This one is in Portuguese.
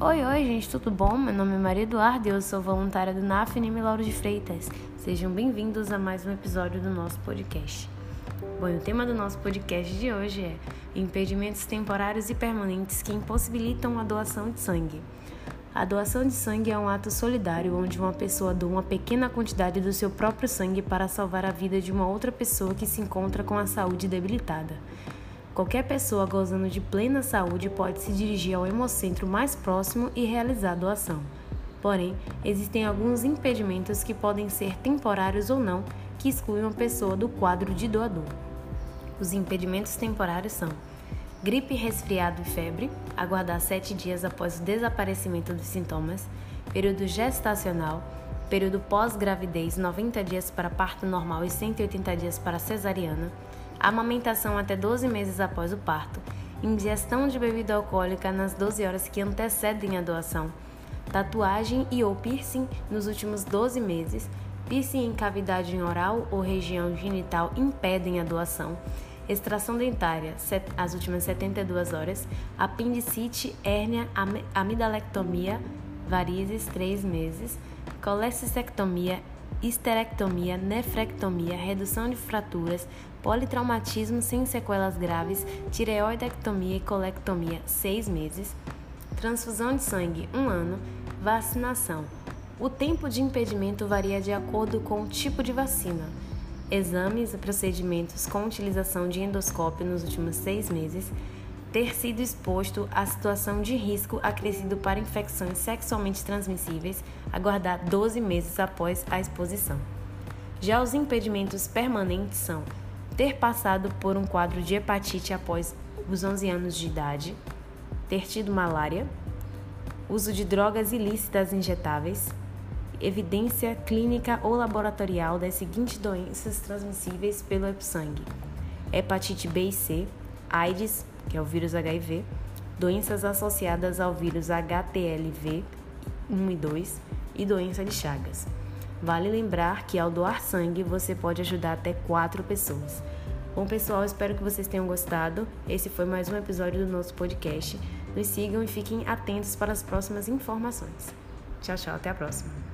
Oi, oi, gente, tudo bom? Meu nome é Maria Eduardo e eu sou voluntária do NAFNM Lauro de Freitas. Sejam bem-vindos a mais um episódio do nosso podcast. Bom, o tema do nosso podcast de hoje é impedimentos temporários e permanentes que impossibilitam a doação de sangue. A doação de sangue é um ato solidário onde uma pessoa doa uma pequena quantidade do seu próprio sangue para salvar a vida de uma outra pessoa que se encontra com a saúde debilitada. Qualquer pessoa gozando de plena saúde pode se dirigir ao hemocentro mais próximo e realizar a doação. Porém, existem alguns impedimentos que podem ser temporários ou não, que excluem uma pessoa do quadro de doador. Os impedimentos temporários são gripe, resfriado e febre, aguardar 7 dias após o desaparecimento dos sintomas, período gestacional, período pós-gravidez 90 dias para parto normal e 180 dias para cesariana, amamentação até 12 meses após o parto, ingestão de bebida alcoólica nas 12 horas que antecedem a doação, tatuagem e ou piercing nos últimos 12 meses, piercing em cavidade oral ou região genital impedem a doação, extração dentária as últimas 72 horas, apendicite, hérnia, amidalectomia, varizes 3 meses, colecistectomia, histerectomia, nefrectomia, redução de fraturas, politraumatismo sem sequelas graves, tireoidectomia e colectomia, 6 meses, transfusão de sangue, 1 um ano, vacinação. O tempo de impedimento varia de acordo com o tipo de vacina. Exames e procedimentos com utilização de endoscópio nos últimos seis meses, ter sido exposto à situação de risco acrescido para infecções sexualmente transmissíveis, aguardar 12 meses após a exposição. Já os impedimentos permanentes são ter passado por um quadro de hepatite após os 11 anos de idade, ter tido malária, uso de drogas ilícitas injetáveis, evidência clínica ou laboratorial das seguintes doenças transmissíveis pelo sangue: hepatite B e C, AIDS, que é o vírus HIV, doenças associadas ao vírus HTLV 1 e 2 e doença de Chagas. Vale lembrar que ao doar sangue você pode ajudar até quatro pessoas. Bom, pessoal, espero que vocês tenham gostado. Esse foi mais um episódio do nosso podcast. Nos sigam e fiquem atentos para as próximas informações. Tchau, tchau, até a próxima.